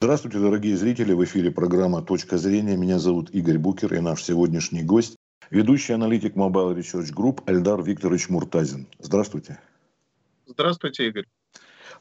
Здравствуйте, дорогие зрители. В эфире программа «Точка зрения». Меня зовут Игорь Букер и наш сегодняшний гость – ведущий аналитик Mobile Research Group Эльдар Викторович Муртазин. Здравствуйте. Здравствуйте, Игорь.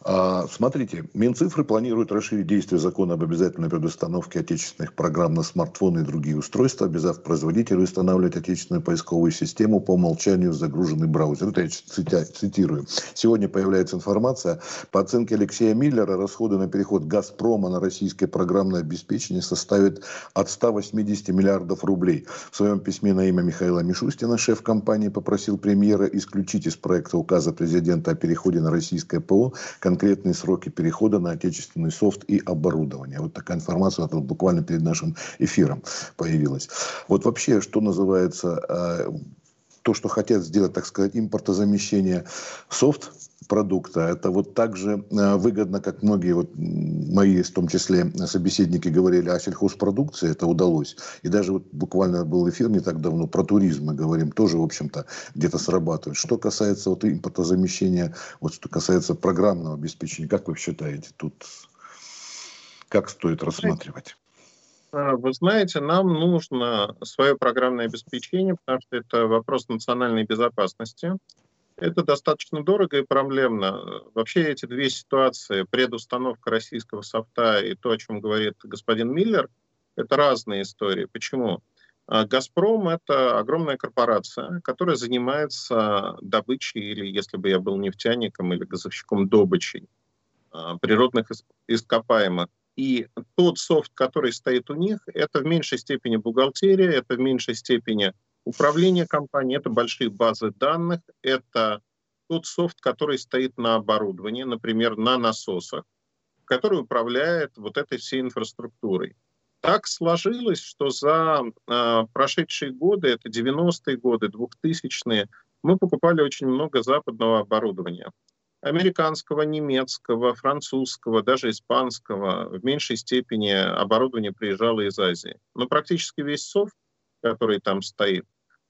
А, смотрите, Минцифры планирует расширить действие закона об обязательной предустановке отечественных программ на смартфоны и другие устройства, обязав производителей устанавливать отечественную поисковую систему по умолчанию загруженный браузер. Это я цитирую. Сегодня появляется информация. По оценке Алексея Миллера, расходы на переход «Газпрома» на российское программное обеспечение составят от 180 миллиардов рублей. В своем письме на имя Михаила Мишустина шеф компании попросил премьера исключить из проекта указа президента о переходе на российское ПО конкретные сроки перехода на отечественный софт и оборудование. Вот такая информация вот буквально перед нашим эфиром появилась. Вот вообще, что называется, э, то, что хотят сделать, так сказать, импортозамещение софт продукта, это вот так же э, выгодно, как многие вот мои, в том числе, собеседники говорили о сельхозпродукции, это удалось. И даже вот буквально был эфир не так давно про туризм, мы говорим, тоже, в общем-то, где-то срабатывает. Что касается вот импортозамещения, вот что касается программного обеспечения, как вы считаете, тут как стоит рассматривать? А, вы знаете, нам нужно свое программное обеспечение, потому что это вопрос национальной безопасности. Это достаточно дорого и проблемно. Вообще эти две ситуации, предустановка российского софта и то, о чем говорит господин Миллер, это разные истории. Почему? А, «Газпром» — это огромная корпорация, которая занимается добычей, или если бы я был нефтяником или газовщиком, добычей а, природных ископаемых. И тот софт, который стоит у них, это в меньшей степени бухгалтерия, это в меньшей степени управление компанией, это большие базы данных, это тот софт, который стоит на оборудовании, например, на насосах, который управляет вот этой всей инфраструктурой. Так сложилось, что за э, прошедшие годы, это 90-е годы, 2000-е, мы покупали очень много западного оборудования американского, немецкого, французского, даже испанского, в меньшей степени оборудование приезжало из Азии. Но практически весь софт, который там стоит,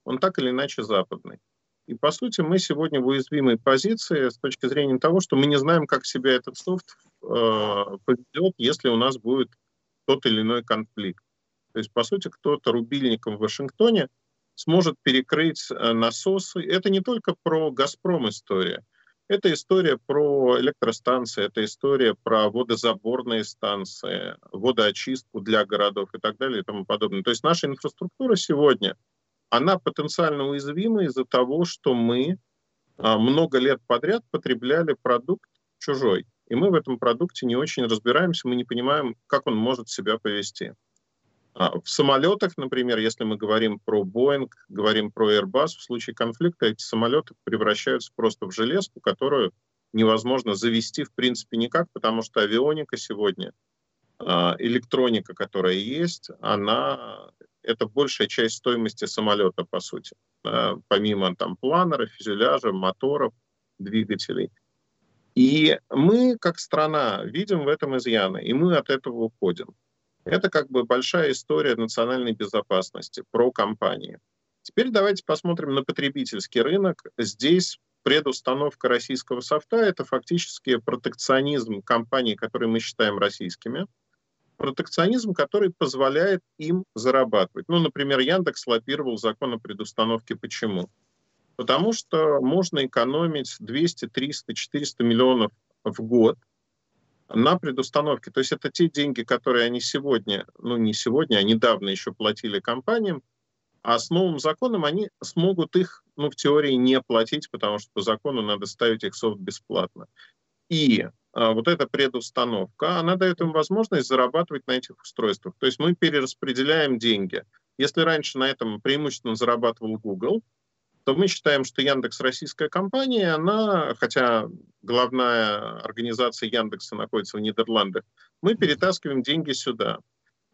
он так или иначе западный. И, по сути, мы сегодня в уязвимой позиции с точки зрения того, что мы не знаем, как себя этот софт э, поведет, если у нас будет тот или иной конфликт. То есть, по сути, кто-то рубильником в Вашингтоне сможет перекрыть э, насосы. Это не только про «Газпром» история – это история про электростанции, это история про водозаборные станции, водоочистку для городов и так далее и тому подобное. То есть наша инфраструктура сегодня, она потенциально уязвима из-за того, что мы а, много лет подряд потребляли продукт чужой. И мы в этом продукте не очень разбираемся, мы не понимаем, как он может себя повести. А, в самолетах, например, если мы говорим про Boeing, говорим про Airbus, в случае конфликта эти самолеты превращаются просто в железку, которую невозможно завести в принципе никак, потому что авионика сегодня, а, электроника, которая есть, она это большая часть стоимости самолета, по сути. А, помимо там планера, фюзеляжа, моторов, двигателей. И мы, как страна, видим в этом изъяны, и мы от этого уходим. Это как бы большая история национальной безопасности про компании. Теперь давайте посмотрим на потребительский рынок. Здесь предустановка российского софта – это фактически протекционизм компаний, которые мы считаем российскими. Протекционизм, который позволяет им зарабатывать. Ну, например, Яндекс лоббировал закон о предустановке. Почему? Потому что можно экономить 200, 300, 400 миллионов в год на предустановке. То есть это те деньги, которые они сегодня, ну не сегодня, а недавно еще платили компаниям, а с новым законом они смогут их, ну, в теории не платить, потому что по закону надо ставить их софт бесплатно. И вот эта предустановка, она дает им возможность зарабатывать на этих устройствах. То есть мы перераспределяем деньги. Если раньше на этом преимущественно зарабатывал Google, то мы считаем, что Яндекс российская компания, она, хотя главная организация Яндекса находится в Нидерландах, мы перетаскиваем деньги сюда.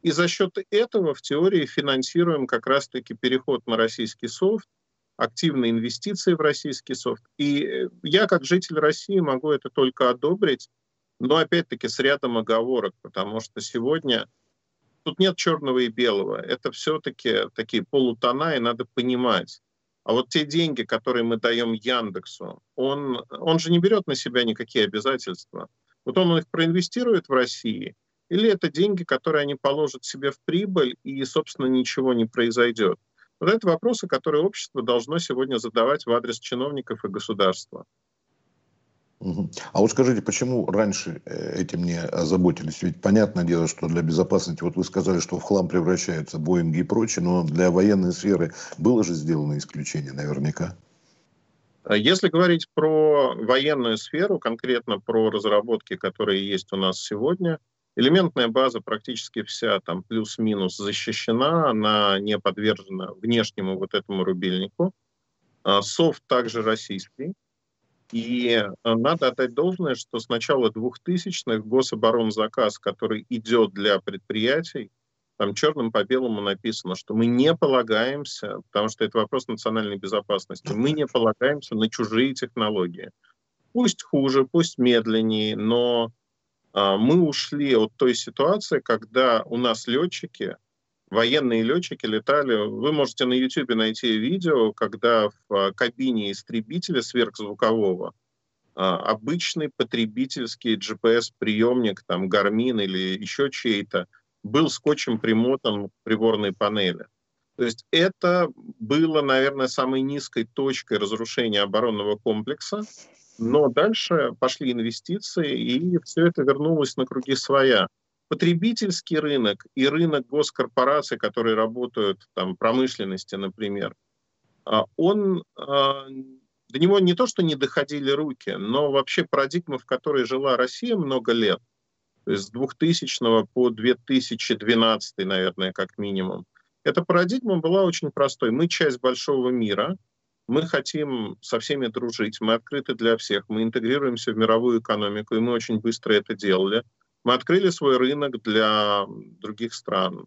И за счет этого в теории финансируем как раз-таки переход на российский софт, активные инвестиции в российский софт. И я, как житель России, могу это только одобрить, но опять-таки с рядом оговорок, потому что сегодня тут нет черного и белого. Это все-таки такие полутона, и надо понимать, а вот те деньги, которые мы даем Яндексу, он, он же не берет на себя никакие обязательства. Вот он их проинвестирует в России, или это деньги, которые они положат себе в прибыль, и, собственно, ничего не произойдет. Вот это вопросы, которые общество должно сегодня задавать в адрес чиновников и государства. А вот скажите, почему раньше э, этим не озаботились? Ведь понятное дело, что для безопасности, вот вы сказали, что в хлам превращаются Боинги и прочее, но для военной сферы было же сделано исключение наверняка. Если говорить про военную сферу, конкретно про разработки, которые есть у нас сегодня, элементная база практически вся там плюс-минус защищена, она не подвержена внешнему вот этому рубильнику. А софт также российский. И э, надо отдать должное, что с начала 2000-х гособоронзаказ, который идет для предприятий, там черным по белому написано, что мы не полагаемся, потому что это вопрос национальной безопасности, мы не полагаемся на чужие технологии. Пусть хуже, пусть медленнее, но мы ушли от той ситуации, когда у нас летчики военные летчики летали. Вы можете на YouTube найти видео, когда в а, кабине истребителя сверхзвукового а, обычный потребительский GPS-приемник, там Garmin или еще чей-то, был скотчем примотан к приборной панели. То есть это было, наверное, самой низкой точкой разрушения оборонного комплекса, но дальше пошли инвестиции, и все это вернулось на круги своя потребительский рынок и рынок госкорпораций, которые работают там, в промышленности, например, а, он, а, до него не то, что не доходили руки, но вообще парадигма, в которой жила Россия много лет, то есть с 2000 по 2012, наверное, как минимум, эта парадигма была очень простой. Мы часть большого мира, мы хотим со всеми дружить, мы открыты для всех, мы интегрируемся в мировую экономику, и мы очень быстро это делали. Мы открыли свой рынок для других стран.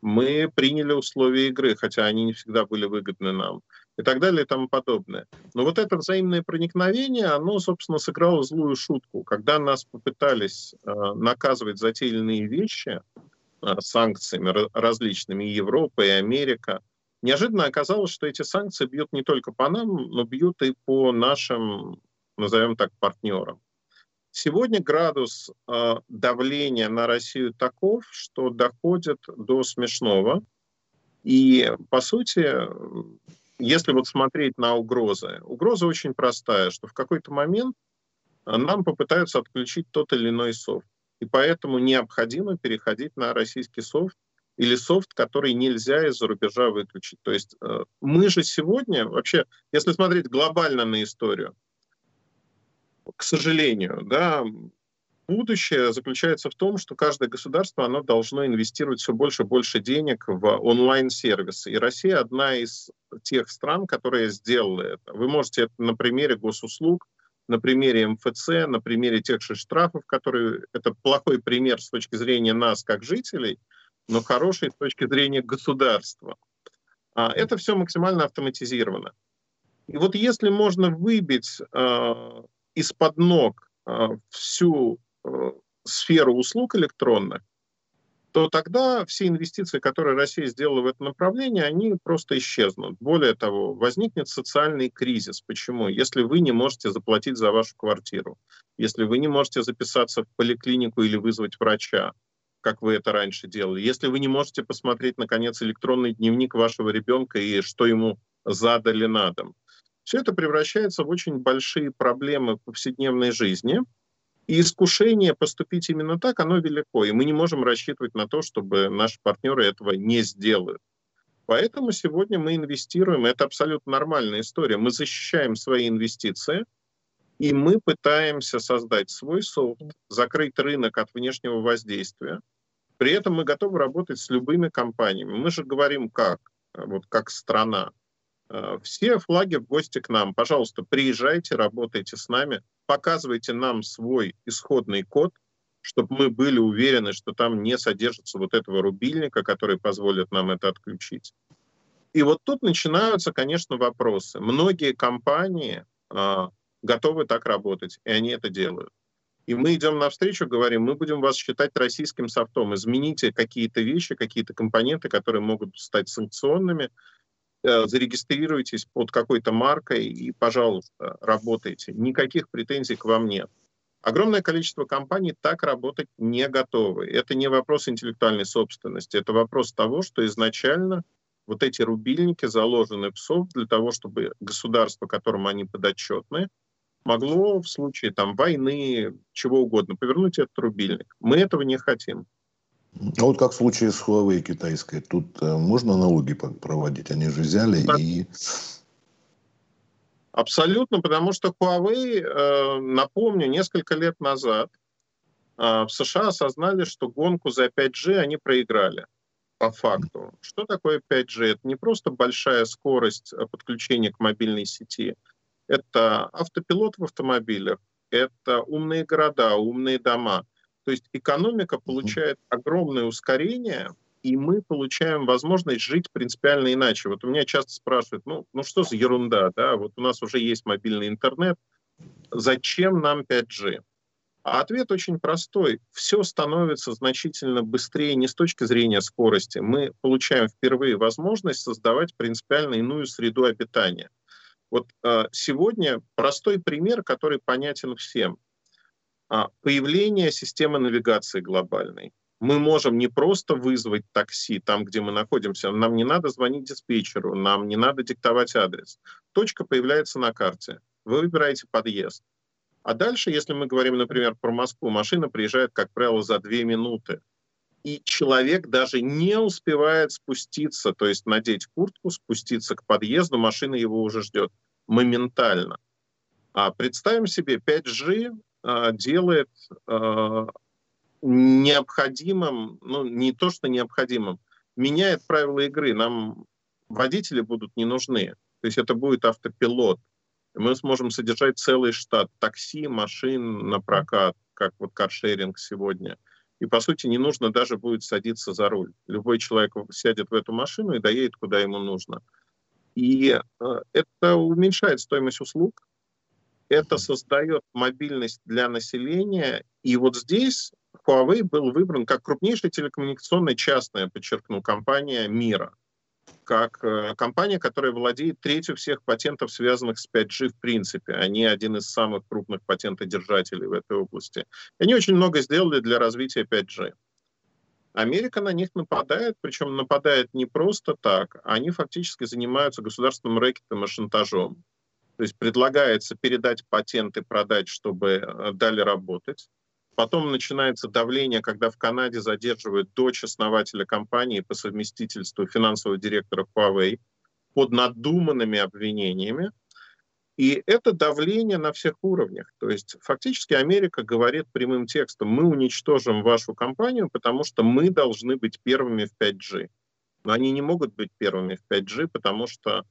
Мы приняли условия игры, хотя они не всегда были выгодны нам. И так далее и тому подобное. Но вот это взаимное проникновение, оно, собственно, сыграло злую шутку. Когда нас попытались э, наказывать за те или иные вещи, э, санкциями различными, и Европа, и Америка, неожиданно оказалось, что эти санкции бьют не только по нам, но бьют и по нашим, назовем так, партнерам. Сегодня градус э, давления на Россию таков, что доходит до смешного. И, по сути, если вот смотреть на угрозы, угроза очень простая, что в какой-то момент нам попытаются отключить тот или иной софт. И поэтому необходимо переходить на российский софт или софт, который нельзя из-за рубежа выключить. То есть э, мы же сегодня, вообще, если смотреть глобально на историю, к сожалению, да, будущее заключается в том, что каждое государство оно должно инвестировать все больше и больше денег в онлайн-сервисы. И Россия одна из тех стран, которые сделала это. Вы можете это на примере госуслуг, на примере МФЦ, на примере тех же штрафов, которые... Это плохой пример с точки зрения нас, как жителей, но хороший с точки зрения государства. А это все максимально автоматизировано. И вот если можно выбить а, из-под ног а, всю а, сферу услуг электронных, то тогда все инвестиции, которые Россия сделала в это направление, они просто исчезнут. Более того, возникнет социальный кризис. Почему? Если вы не можете заплатить за вашу квартиру, если вы не можете записаться в поликлинику или вызвать врача, как вы это раньше делали, если вы не можете посмотреть, наконец, электронный дневник вашего ребенка и что ему задали на дом, все это превращается в очень большие проблемы в повседневной жизни. И искушение поступить именно так, оно велико. И мы не можем рассчитывать на то, чтобы наши партнеры этого не сделают. Поэтому сегодня мы инвестируем, это абсолютно нормальная история. Мы защищаем свои инвестиции, и мы пытаемся создать свой софт, закрыть рынок от внешнего воздействия. При этом мы готовы работать с любыми компаниями. Мы же говорим как, вот как страна. Э, все флаги в гости к нам. Пожалуйста, приезжайте, работайте с нами, показывайте нам свой исходный код, чтобы мы были уверены, что там не содержится вот этого рубильника, который позволит нам это отключить. И вот тут начинаются, конечно, вопросы. Многие компании а, готовы так работать, и они это делают. И мы идем навстречу, говорим, мы будем вас считать российским софтом, измените какие-то вещи, какие-то компоненты, которые могут стать санкционными, Э, зарегистрируйтесь под какой-то маркой и, пожалуйста, работайте. Никаких претензий к вам нет. Огромное количество компаний так работать не готовы. Это не вопрос интеллектуальной собственности, это вопрос того, что изначально вот эти рубильники заложены в софт для того, чтобы государство, которому они подотчетны, могло в случае там, войны, чего угодно, повернуть этот рубильник. Мы этого не хотим. А вот как в случае с Huawei китайской, тут э, можно налоги проводить? Они же взяли да. и... Абсолютно, потому что Huawei, э, напомню, несколько лет назад э, в США осознали, что гонку за 5G они проиграли по факту. Что такое 5G? Это не просто большая скорость подключения к мобильной сети. Это автопилот в автомобилях, это умные города, умные дома. То есть экономика получает огромное ускорение, и мы получаем возможность жить принципиально иначе. Вот у меня часто спрашивают, ну, ну что за ерунда, да, вот у нас уже есть мобильный интернет, зачем нам 5G? А ответ очень простой. Все становится значительно быстрее не с точки зрения скорости. Мы получаем впервые возможность создавать принципиально иную среду обитания. Вот э, сегодня простой пример, который понятен всем. А, появление системы навигации глобальной. Мы можем не просто вызвать такси там, где мы находимся, нам не надо звонить диспетчеру, нам не надо диктовать адрес. Точка появляется на карте. Вы выбираете подъезд а дальше, если мы говорим, например, про Москву, машина приезжает, как правило, за две минуты. И человек даже не успевает спуститься, то есть надеть куртку, спуститься к подъезду, машина его уже ждет моментально. А представим себе, 5G а, делает а, необходимым, ну не то что необходимым, меняет правила игры. Нам водители будут не нужны. То есть это будет автопилот мы сможем содержать целый штат такси, машин на прокат, как вот каршеринг сегодня. И, по сути, не нужно даже будет садиться за руль. Любой человек сядет в эту машину и доедет, куда ему нужно. И э, это уменьшает стоимость услуг, это создает мобильность для населения. И вот здесь Huawei был выбран как крупнейшая телекоммуникационная частная, подчеркну, компания мира как э, компания, которая владеет третью всех патентов, связанных с 5G в принципе. Они один из самых крупных патентодержателей в этой области. Они очень много сделали для развития 5G. Америка на них нападает, причем нападает не просто так, они фактически занимаются государственным рэкетом и шантажом. То есть предлагается передать патенты, продать, чтобы э, дали работать. Потом начинается давление, когда в Канаде задерживают дочь основателя компании по совместительству финансового директора Huawei под надуманными обвинениями. И это давление на всех уровнях. То есть фактически Америка говорит прямым текстом, мы уничтожим вашу компанию, потому что мы должны быть первыми в 5G. Но они не могут быть первыми в 5G, потому что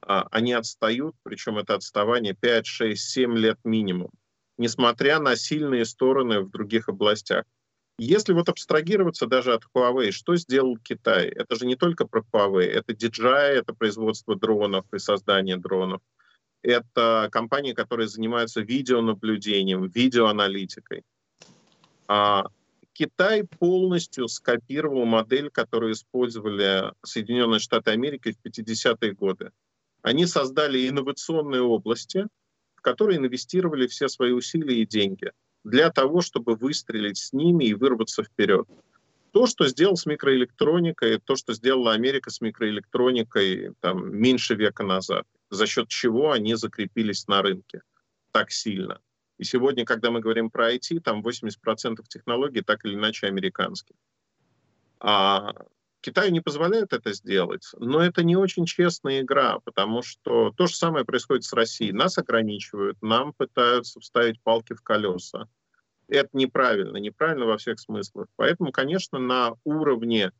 а, они отстают, причем это отставание 5, 6, 7 лет минимум несмотря на сильные стороны в других областях. Если вот абстрагироваться даже от Huawei, что сделал Китай? Это же не только про Huawei, это DJI, это производство дронов и создание дронов. Это компании, которые занимаются видеонаблюдением, видеоаналитикой. А Китай полностью скопировал модель, которую использовали Соединенные Штаты Америки в 50-е годы. Они создали инновационные области, в которые инвестировали все свои усилия и деньги для того, чтобы выстрелить с ними и вырваться вперед. То, что сделал с микроэлектроникой, то, что сделала Америка с микроэлектроникой там, меньше века назад, за счет чего они закрепились на рынке так сильно. И сегодня, когда мы говорим про IT, там 80% технологий так или иначе американские. А Китаю не позволяют это сделать, но это не очень честная игра, потому что то же самое происходит с Россией. Нас ограничивают, нам пытаются вставить палки в колеса. Это неправильно, неправильно во всех смыслах. Поэтому, конечно, на уровне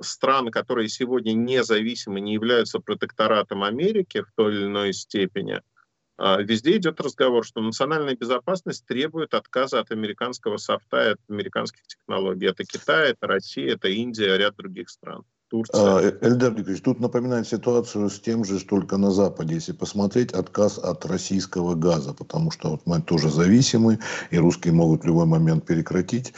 стран, которые сегодня независимы, не являются протекторатом Америки в той или иной степени – везде идет разговор, что национальная безопасность требует отказа от американского софта от американских технологий. Это Китай, это Россия, это Индия, ряд других стран. Турция. А, Эльдар Николаевич, тут напоминает ситуацию с тем же, только на Западе. Если посмотреть, отказ от российского газа, потому что вот мы тоже зависимы, и русские могут в любой момент прекратить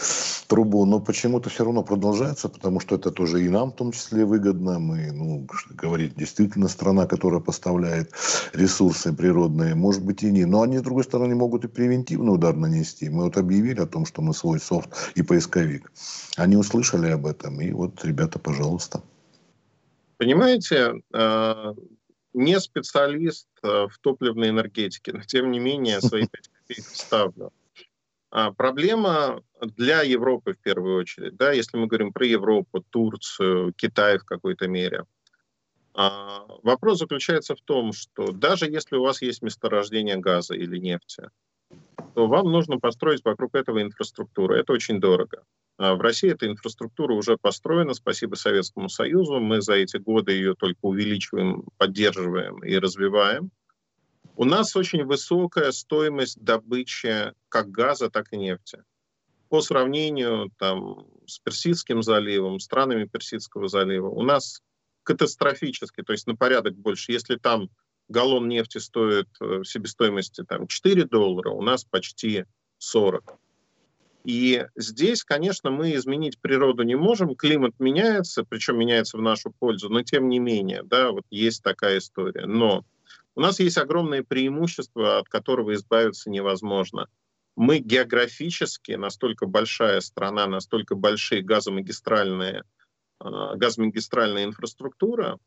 трубу, но почему-то все равно продолжается, потому что это тоже и нам в том числе выгодно. Мы, ну, говорить, действительно страна, которая поставляет ресурсы природные, может быть и не. Но они, с другой стороны, могут и превентивный удар нанести. Мы вот объявили о том, что мы свой софт и поисковик. Они услышали об этом, и вот, ребята, пожалуйста. Понимаете, э, не специалист э, в топливной энергетике, но тем не менее свои пять копеек вставлю. А проблема для Европы в первую очередь, да, если мы говорим про Европу, Турцию, Китай в какой-то мере. А, вопрос заключается в том, что даже если у вас есть месторождение газа или нефти, то вам нужно построить вокруг этого инфраструктуру. Это очень дорого. А в России эта инфраструктура уже построена, спасибо Советскому Союзу. Мы за эти годы ее только увеличиваем, поддерживаем и развиваем. У нас очень высокая стоимость добычи как газа, так и нефти. По сравнению там, с Персидским заливом, странами Персидского залива, у нас катастрофически, то есть на порядок больше. Если там галлон нефти стоит в себестоимости там, 4 доллара, у нас почти 40. И здесь, конечно, мы изменить природу не можем, климат меняется, причем меняется в нашу пользу, но тем не менее, да, вот есть такая история. Но у нас есть огромное преимущество, от которого избавиться невозможно. Мы географически настолько большая страна, настолько большие газомагистральные, а, газомагистральная инфраструктура,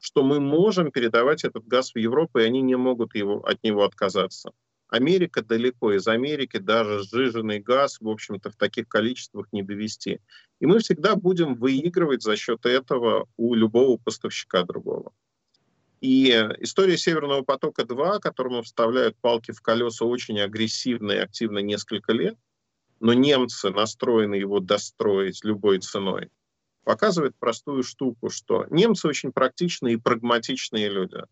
что мы можем передавать этот газ в Европу, и они не могут его, от него отказаться. Америка далеко, из Америки даже сжиженный газ, в общем-то, в таких количествах не довести. И мы всегда будем выигрывать за счет этого у любого поставщика другого. И история Северного потока-2, которому вставляют палки в колеса очень агрессивно и активно несколько лет, но немцы настроены его достроить любой ценой, показывает простую штуку, что немцы очень практичные и прагматичные люди –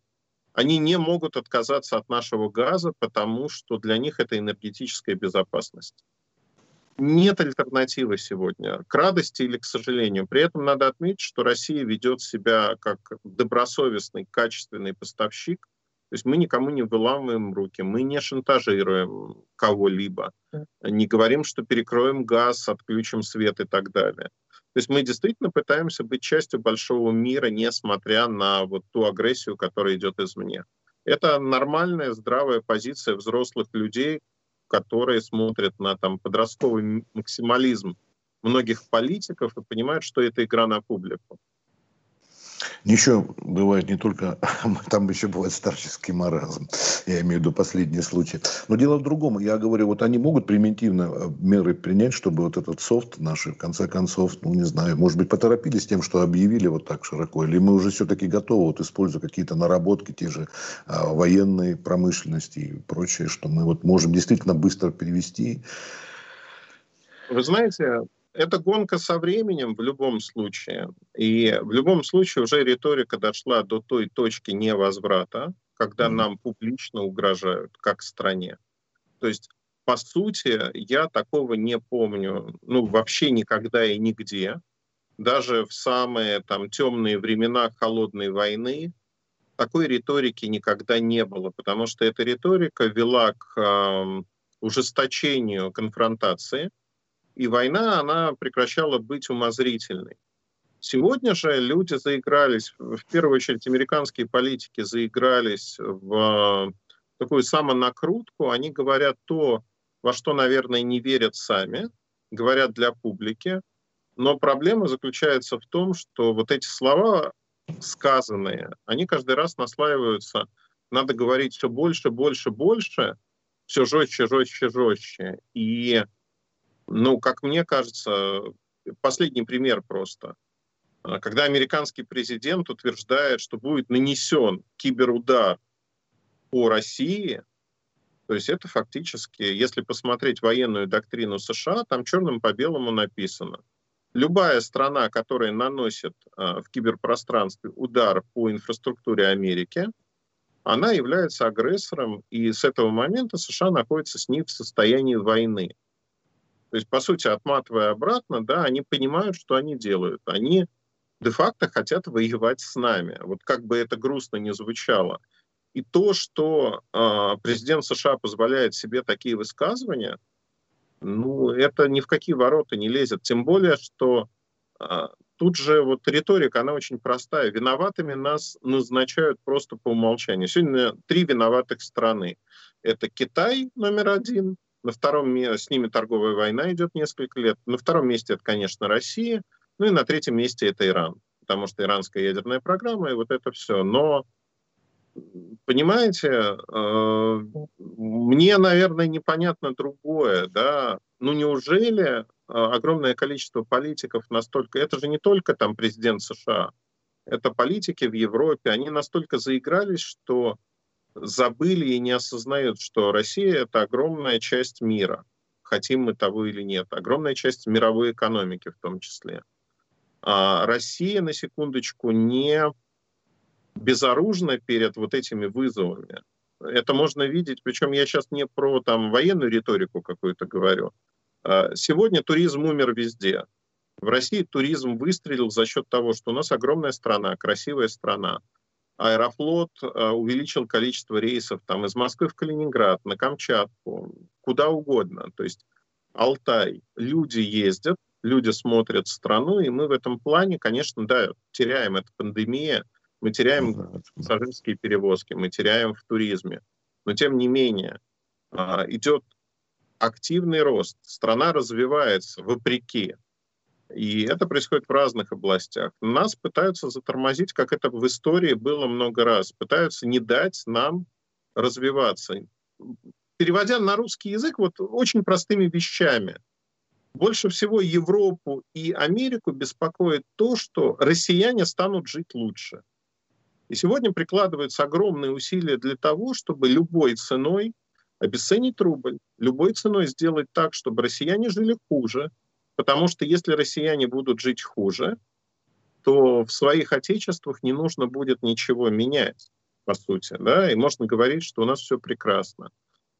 они не могут отказаться от нашего газа, потому что для них это энергетическая безопасность. Нет альтернативы сегодня, к радости или к сожалению. При этом надо отметить, что Россия ведет себя как добросовестный, качественный поставщик. То есть мы никому не выламываем руки, мы не шантажируем кого-либо, не говорим, что перекроем газ, отключим свет и так далее. То есть мы действительно пытаемся быть частью большого мира, несмотря на вот ту агрессию, которая идет извне. Это нормальная, здравая позиция взрослых людей, которые смотрят на там, подростковый максимализм многих политиков и понимают, что это игра на публику. Еще бывает не только, там еще бывает старческий маразм, я имею в виду последний случай. Но дело в другом, я говорю, вот они могут примитивно э, меры принять, чтобы вот этот софт наши, в конце концов, ну не знаю, может быть поторопились тем, что объявили вот так широко, или мы уже все-таки готовы, вот используя какие-то наработки, те же а, военной промышленности и прочее, что мы вот можем действительно быстро перевести. Вы знаете, это гонка со временем в любом случае. И в любом случае уже риторика дошла до той точки невозврата, когда нам публично угрожают, как стране. То есть, по сути, я такого не помню, ну, вообще никогда и нигде. Даже в самые там темные времена холодной войны такой риторики никогда не было, потому что эта риторика вела к э, ужесточению конфронтации – и война, она прекращала быть умозрительной. Сегодня же люди заигрались, в первую очередь американские политики заигрались в такую самонакрутку. Они говорят то, во что, наверное, не верят сами, говорят для публики. Но проблема заключается в том, что вот эти слова сказанные, они каждый раз наслаиваются. Надо говорить все больше, больше, больше, все жестче, жестче, жестче. И ну, как мне кажется, последний пример просто. А, когда американский президент утверждает, что будет нанесен киберудар по России, то есть это фактически, если посмотреть военную доктрину США, там черным по белому написано. Любая страна, которая наносит э, в киберпространстве удар по инфраструктуре Америки, она является агрессором, и с этого момента США находится с ней в состоянии войны. То есть, по сути, отматывая обратно, да, они понимают, что они делают. Они де-факто хотят воевать с нами. Вот как бы это грустно не звучало. И то, что э, президент США позволяет себе такие высказывания, ну, это ни в какие ворота не лезет. Тем более, что э, тут же вот риторика, она очень простая. Виноватыми нас назначают просто по умолчанию. Сегодня три виноватых страны. Это Китай номер один, на втором с ними торговая война идет несколько лет. На втором месте это, конечно, Россия. Ну и на третьем месте это Иран, потому что иранская ядерная программа и вот это все. Но, понимаете, э, мне, наверное, непонятно другое. Да? Ну неужели э, огромное количество политиков настолько... Это же не только там президент США, это политики в Европе, они настолько заигрались, что забыли и не осознают, что Россия — это огромная часть мира, хотим мы того или нет, огромная часть мировой экономики в том числе. А Россия, на секундочку, не безоружна перед вот этими вызовами. Это можно видеть, причем я сейчас не про там, военную риторику какую-то говорю. А сегодня туризм умер везде. В России туризм выстрелил за счет того, что у нас огромная страна, красивая страна. Аэрофлот а, увеличил количество рейсов там, из Москвы в Калининград, на Камчатку, куда угодно. То есть Алтай. Люди ездят, люди смотрят страну, и мы в этом плане, конечно, да, теряем. Это пандемия, мы теряем пассажирские перевозки, мы теряем в туризме. Но тем не менее а, идет активный рост, страна развивается вопреки. И это происходит в разных областях. Нас пытаются затормозить, как это в истории было много раз. Пытаются не дать нам развиваться. Переводя на русский язык, вот очень простыми вещами – больше всего Европу и Америку беспокоит то, что россияне станут жить лучше. И сегодня прикладываются огромные усилия для того, чтобы любой ценой обесценить рубль, любой ценой сделать так, чтобы россияне жили хуже, потому что если россияне будут жить хуже, то в своих отечествах не нужно будет ничего менять, по сути, да, и можно говорить, что у нас все прекрасно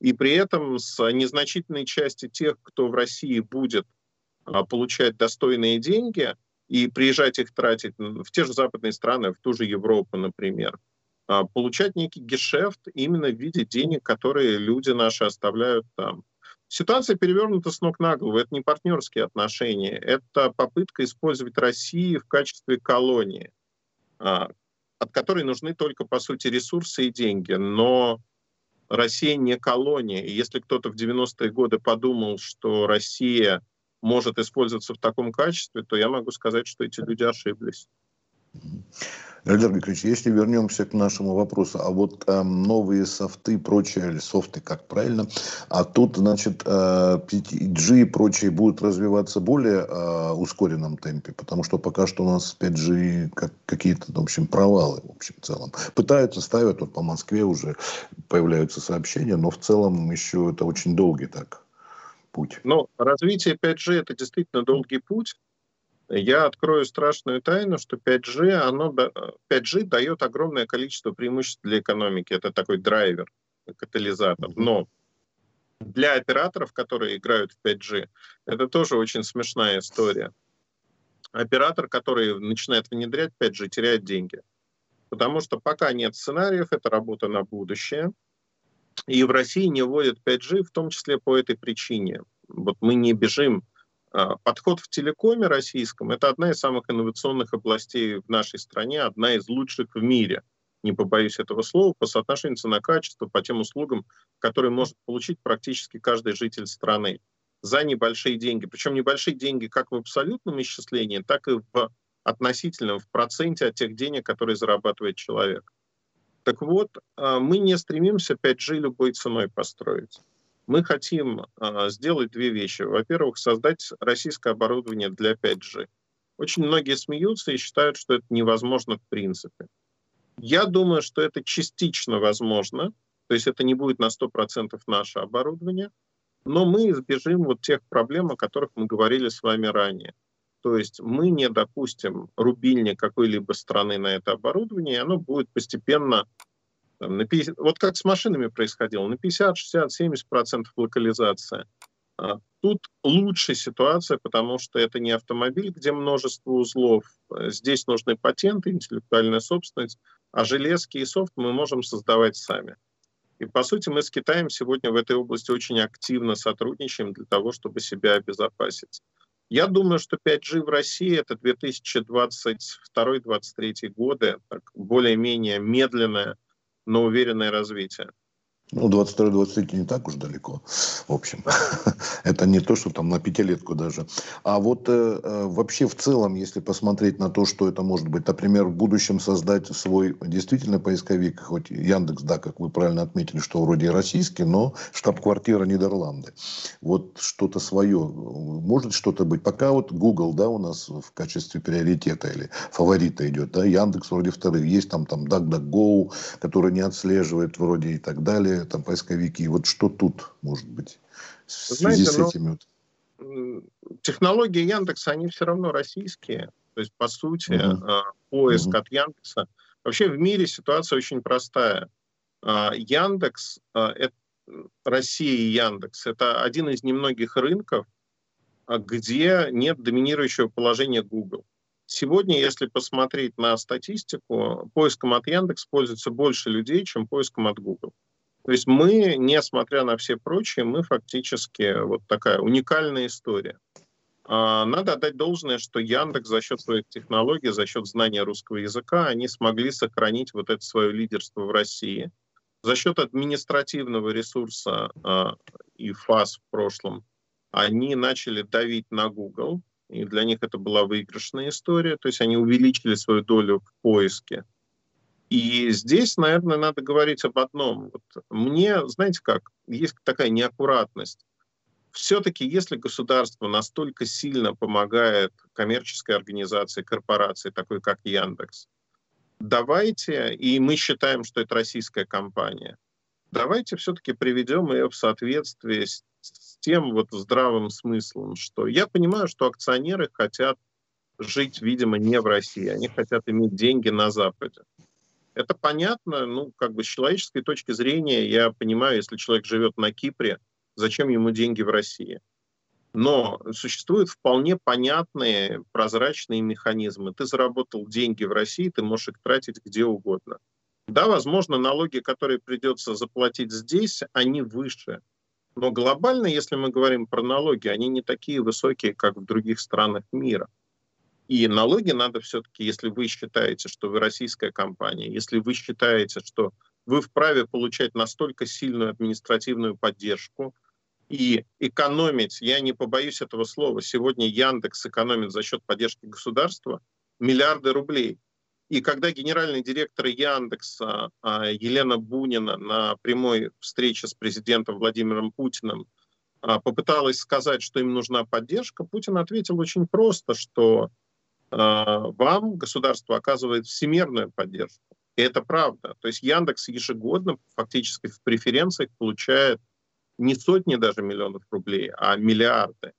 и при этом с незначительной части тех, кто в России будет а, получать достойные деньги и приезжать их тратить в те же западные страны, в ту же Европу, например, а, получать некий гешефт именно в виде денег, которые люди наши оставляют там. Ситуация перевернута с ног на голову. Это не партнерские отношения, это попытка использовать Россию в качестве колонии, а, от которой нужны только, по сути, ресурсы и деньги. Но Россия не колония. И если кто-то в 90-е годы подумал, что Россия может использоваться в таком качестве, то я могу сказать, что эти люди ошиблись. Эльдар Григорьевич, если вернемся к нашему вопросу, а вот э, новые софты, прочие, или софты, как правильно, а тут, значит, э, 5G и прочие будут развиваться более э, ускоренном темпе, потому что пока что у нас 5G как, какие-то, в общем, провалы, в общем, в целом. Пытаются, ставят, вот по Москве уже появляются сообщения, но в целом еще это очень долгий так путь. Ну, развитие 5G это действительно долгий путь, я открою страшную тайну, что 5G, оно, 5G дает огромное количество преимуществ для экономики. Это такой драйвер, катализатор. Но для операторов, которые играют в 5G, это тоже очень смешная история. Оператор, который начинает внедрять 5G, теряет деньги. Потому что пока нет сценариев, это работа на будущее. И в России не вводят 5G, в том числе по этой причине. Вот мы не бежим подход в телекоме российском – это одна из самых инновационных областей в нашей стране, одна из лучших в мире, не побоюсь этого слова, по соотношению цена-качество, по тем услугам, которые может получить практически каждый житель страны за небольшие деньги. Причем небольшие деньги как в абсолютном исчислении, так и в относительном, в проценте от тех денег, которые зарабатывает человек. Так вот, а, мы не стремимся 5G любой ценой построить. Мы хотим э, сделать две вещи. Во-первых, создать российское оборудование для 5G. Очень многие смеются и считают, что это невозможно в принципе. Я думаю, что это частично возможно, то есть это не будет на 100% наше оборудование, но мы избежим вот тех проблем, о которых мы говорили с вами ранее. То есть мы не допустим рубильни какой-либо страны на это оборудование, и оно будет постепенно там, на 50, вот как с машинами происходило, на 50, 60, 70 процентов локализация. А тут лучшая ситуация, потому что это не автомобиль, где множество узлов. Здесь нужны патенты, интеллектуальная собственность, а железки и софт мы можем создавать сами. И, по сути, мы с Китаем сегодня в этой области очень активно сотрудничаем для того, чтобы себя обезопасить. Я думаю, что 5G в России это 2022-2023 годы, так, более-менее медленное, но уверенное развитие. Ну, 22-23 не так уж далеко, в общем. Это не то, что там на пятилетку даже. А вот э, э, вообще в целом, если посмотреть на то, что это может быть, например, в будущем создать свой действительно поисковик, хоть Яндекс, да, как вы правильно отметили, что вроде и российский, но штаб-квартира Нидерланды. Вот что-то свое, может что-то быть. Пока вот Google, да, у нас в качестве приоритета или фаворита идет, да, Яндекс вроде вторых, есть там, там DuckDuckGo, который не отслеживает вроде и так далее там поисковики. Вот что тут может быть в связи Знаете, с ну, этими? Ну, технологии Яндекса, они все равно российские. То есть, по сути, uh-huh. поиск uh-huh. от Яндекса. Вообще в мире ситуация очень простая. А, Яндекс, а, это, Россия и Яндекс, это один из немногих рынков, где нет доминирующего положения Google. Сегодня, если посмотреть на статистику, поиском от Яндекс пользуется больше людей, чем поиском от Google. То есть мы, несмотря на все прочие, мы фактически вот такая уникальная история. А, надо отдать должное, что Яндекс за счет своих технологий, за счет знания русского языка, они смогли сохранить вот это свое лидерство в России. За счет административного ресурса а, и ФАС в прошлом они начали давить на Google, и для них это была выигрышная история, то есть они увеличили свою долю в поиске. И здесь, наверное, надо говорить об одном. Вот мне, знаете как, есть такая неаккуратность. Все-таки, если государство настолько сильно помогает коммерческой организации, корпорации, такой как Яндекс, давайте, и мы считаем, что это российская компания, давайте все-таки приведем ее в соответствие с, с тем вот здравым смыслом, что я понимаю, что акционеры хотят жить, видимо, не в России, они хотят иметь деньги на Западе. Это понятно, ну, как бы с человеческой точки зрения, я понимаю, если человек живет на Кипре, зачем ему деньги в России? Но существуют вполне понятные, прозрачные механизмы. Ты заработал деньги в России, ты можешь их тратить где угодно. Да, возможно, налоги, которые придется заплатить здесь, они выше. Но глобально, если мы говорим про налоги, они не такие высокие, как в других странах мира. И налоги надо все-таки, если вы считаете, что вы российская компания, если вы считаете, что вы вправе получать настолько сильную административную поддержку и экономить, я не побоюсь этого слова, сегодня Яндекс экономит за счет поддержки государства миллиарды рублей. И когда генеральный директор Яндекса а, Елена Бунина на прямой встрече с президентом Владимиром Путиным а, попыталась сказать, что им нужна поддержка, Путин ответил очень просто, что вам государство оказывает всемирную поддержку. И это правда. То есть Яндекс ежегодно фактически в преференциях получает не сотни даже миллионов рублей, а миллиарды.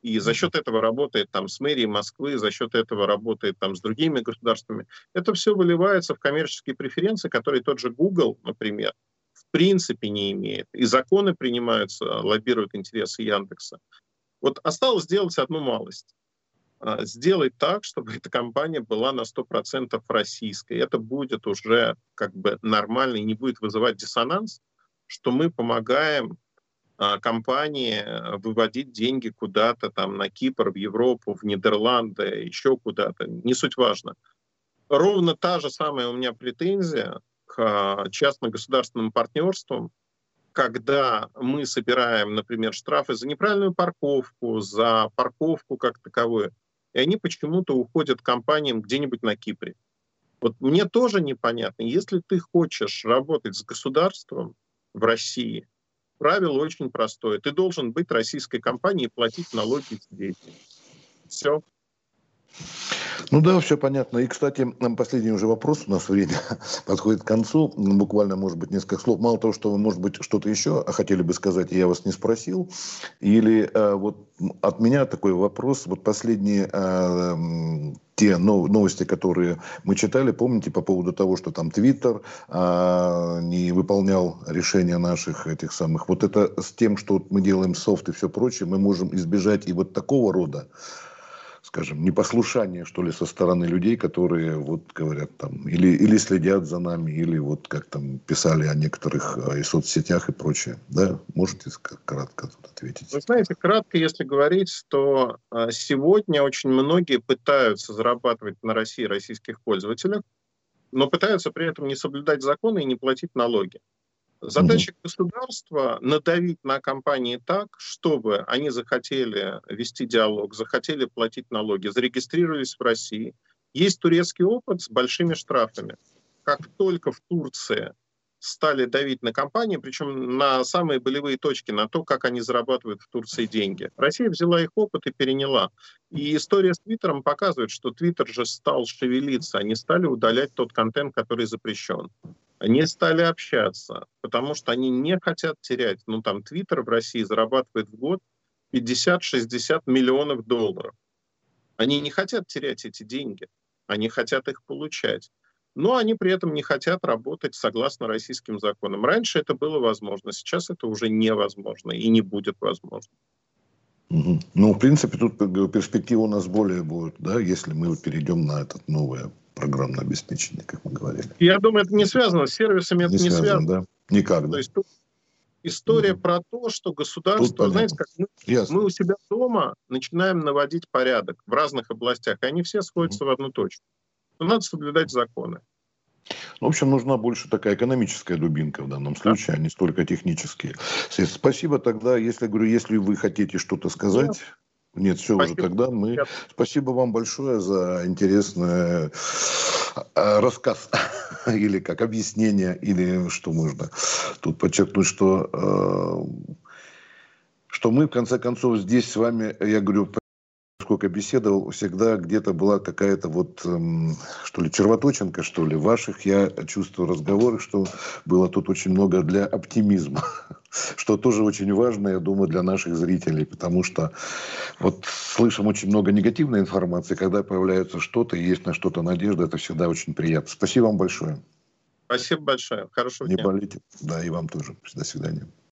И за счет этого работает там с мэрией Москвы, за счет этого работает там с другими государствами. Это все выливается в коммерческие преференции, которые тот же Google, например, в принципе не имеет. И законы принимаются, лоббируют интересы Яндекса. Вот осталось сделать одну малость. А, сделать так, чтобы эта компания была на 100% российской. Это будет уже как бы нормально и не будет вызывать диссонанс, что мы помогаем а, компании э, выводить деньги куда-то там на Кипр, в Европу, в Нидерланды, еще куда-то. Не суть важно. Ровно та же самая у меня претензия к а, частно-государственным партнерствам, когда мы собираем, например, штрафы за неправильную парковку, за парковку как таковую, и они почему-то уходят компаниям где-нибудь на Кипре. Вот мне тоже непонятно, если ты хочешь работать с государством в России, правило очень простое. Ты должен быть российской компанией и платить налоги здесь. Все. Ну да, все понятно. И, кстати, последний уже вопрос, у нас время подходит к концу. Буквально, может быть, несколько слов. Мало того, что вы, может быть, что-то еще хотели бы сказать, я вас не спросил. Или э, вот от меня такой вопрос. Вот последние э, те новости, которые мы читали, помните, по поводу того, что там Твиттер а, не выполнял решения наших этих самых. Вот это с тем, что мы делаем софт и все прочее, мы можем избежать и вот такого рода скажем, непослушание, что ли, со стороны людей, которые вот говорят там, или, или следят за нами, или вот как там писали о некоторых э, и соцсетях и прочее. Да, можете кратко тут ответить? Вы знаете, кратко, если говорить, то э, сегодня очень многие пытаются зарабатывать на России российских пользователях, но пытаются при этом не соблюдать законы и не платить налоги. Задача государства надавить на компании так, чтобы они захотели вести диалог, захотели платить налоги, зарегистрировались в России. Есть турецкий опыт с большими штрафами. Как только в Турции стали давить на компании, причем на самые болевые точки, на то, как они зарабатывают в Турции деньги. Россия взяла их опыт и переняла. И история с Твиттером показывает, что Твиттер же стал шевелиться, они стали удалять тот контент, который запрещен. Они стали общаться, потому что они не хотят терять. Ну, там, Твиттер в России зарабатывает в год 50-60 миллионов долларов. Они не хотят терять эти деньги, они хотят их получать. Но они при этом не хотят работать согласно российским законам. Раньше это было возможно, сейчас это уже невозможно и не будет возможно. Угу. Ну, в принципе, тут перспектива у нас более будет, да, если мы перейдем на этот новое программное обеспечение, как мы говорили. Я думаю, это не связано с сервисами, это не, не связано. Да? Никак, да. То есть тут история угу. про то, что государство, знаете, как мы, мы у себя дома начинаем наводить порядок в разных областях, и они все сходятся угу. в одну точку. Но надо соблюдать законы. Ну, в общем, нужна больше такая экономическая дубинка в данном случае, а не столько технические. Спасибо тогда, если говорю, если вы хотите что-то сказать. Нет. Нет, все Спасибо. уже тогда мы. Нет. Спасибо вам большое за интересный э, рассказ или как объяснение, или что можно тут подчеркнуть, что, э, что мы в конце концов здесь с вами, я говорю, сколько беседовал, всегда где-то была какая-то вот, эм, что ли, червоточинка, что ли, ваших, я чувствую разговоры, что было тут очень много для оптимизма, что тоже очень важно, я думаю, для наших зрителей, потому что вот слышим очень много негативной информации, когда появляется что-то, и есть на что-то надежда, это всегда очень приятно. Спасибо вам большое. Спасибо большое. Хорошего Не дня. болейте. Да, и вам тоже. До свидания.